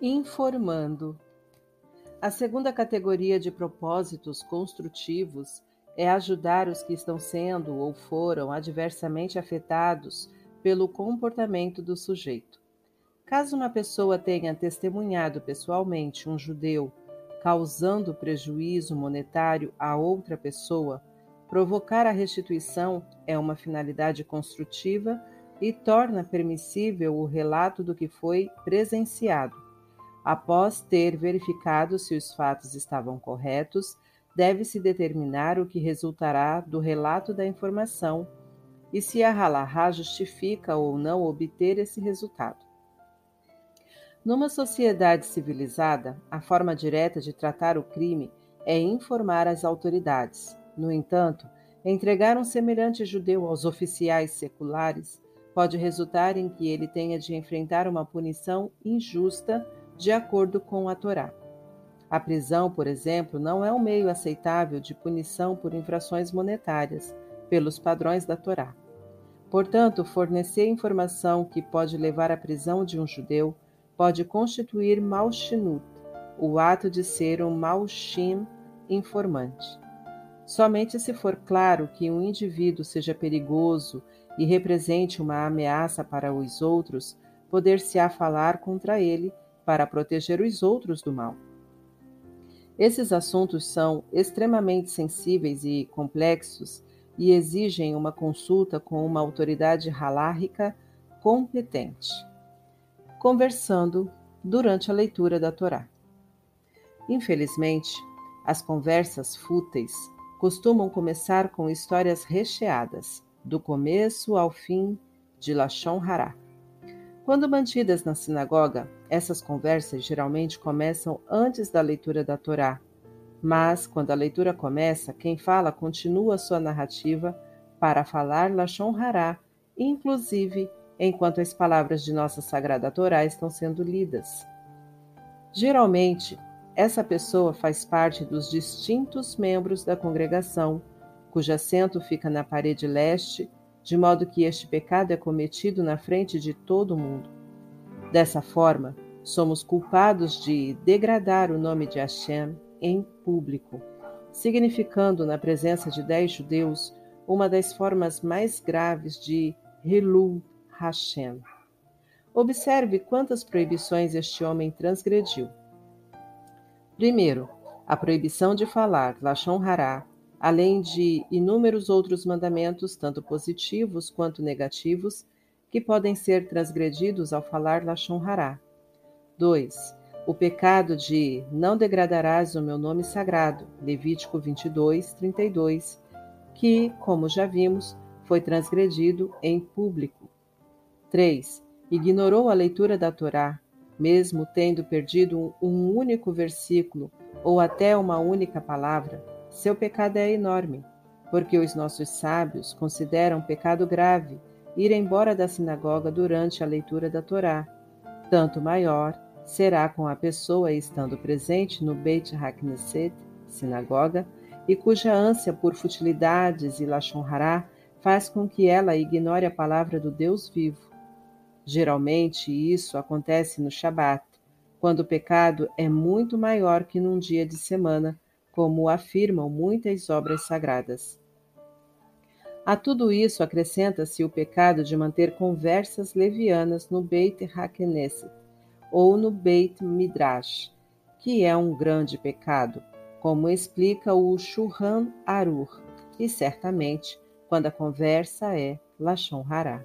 Informando. A segunda categoria de propósitos construtivos é ajudar os que estão sendo ou foram adversamente afetados pelo comportamento do sujeito. Caso uma pessoa tenha testemunhado pessoalmente um judeu causando prejuízo monetário a outra pessoa, provocar a restituição é uma finalidade construtiva e torna permissível o relato do que foi presenciado. Após ter verificado se os fatos estavam corretos, deve-se determinar o que resultará do relato da informação e se a halahá justifica ou não obter esse resultado. Numa sociedade civilizada, a forma direta de tratar o crime é informar as autoridades. No entanto, entregar um semelhante judeu aos oficiais seculares pode resultar em que ele tenha de enfrentar uma punição injusta de acordo com a Torá. A prisão, por exemplo, não é um meio aceitável de punição por infrações monetárias, pelos padrões da Torá. Portanto, fornecer informação que pode levar à prisão de um judeu pode constituir malshinut, o ato de ser um malshim informante. Somente se for claro que um indivíduo seja perigoso e represente uma ameaça para os outros, poder-se-á falar contra ele para proteger os outros do mal. Esses assuntos são extremamente sensíveis e complexos e exigem uma consulta com uma autoridade halárrica competente. Conversando durante a leitura da Torá. Infelizmente, as conversas fúteis costumam começar com histórias recheadas, do começo ao fim de Lachon Hará. Quando mantidas na sinagoga, essas conversas geralmente começam antes da leitura da Torá, mas quando a leitura começa, quem fala continua sua narrativa para falar Lashon Hará, inclusive enquanto as palavras de nossa Sagrada Torá estão sendo lidas. Geralmente, essa pessoa faz parte dos distintos membros da congregação, cujo assento fica na parede leste de modo que este pecado é cometido na frente de todo mundo. Dessa forma, somos culpados de degradar o nome de Hashem em público, significando na presença de dez judeus uma das formas mais graves de Hilul Hashem. Observe quantas proibições este homem transgrediu. Primeiro, a proibição de falar Lashon Hará além de inúmeros outros mandamentos, tanto positivos quanto negativos, que podem ser transgredidos ao falar Lashon Hará. 2. O pecado de não degradarás o meu nome sagrado, Levítico 22, 32, que, como já vimos, foi transgredido em público. 3. Ignorou a leitura da Torá, mesmo tendo perdido um único versículo ou até uma única palavra seu pecado é enorme, porque os nossos sábios consideram pecado grave ir embora da sinagoga durante a leitura da Torá. Tanto maior será com a pessoa estando presente no Beit HaKnesset, sinagoga, e cuja ânsia por futilidades e lashon hará faz com que ela ignore a palavra do Deus vivo. Geralmente isso acontece no Shabat, quando o pecado é muito maior que num dia de semana, como afirmam muitas obras sagradas. A tudo isso acrescenta-se o pecado de manter conversas levianas no Beit HaKnesset ou no Beit Midrash, que é um grande pecado, como explica o Shulchan Aruch, e certamente quando a conversa é Lashon Hará.